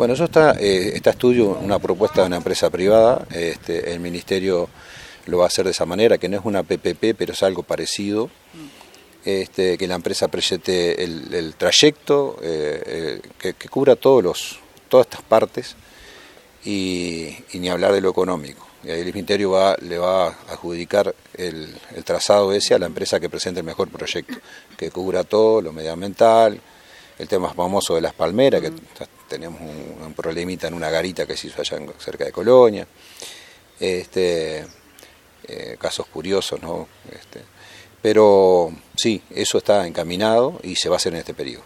Bueno, eso está, eh, está estudio, una propuesta de una empresa privada, este, el Ministerio lo va a hacer de esa manera, que no es una PPP, pero es algo parecido, este, que la empresa proyecte el, trayecto, eh, eh, que, cubra todos los, todas estas partes y, ni hablar de lo económico. Y ahí el Ministerio va, le va a adjudicar el, trazado ese a la empresa que presente el mejor proyecto, que cubra todo, lo medioambiental, el tema famoso de las palmeras, que tenemos un, problemita en una garita que se hizo allá cerca de Colonia. Este, eh, casos curiosos, ¿no? Este, pero sí, eso está encaminado y se va a hacer en este periodo.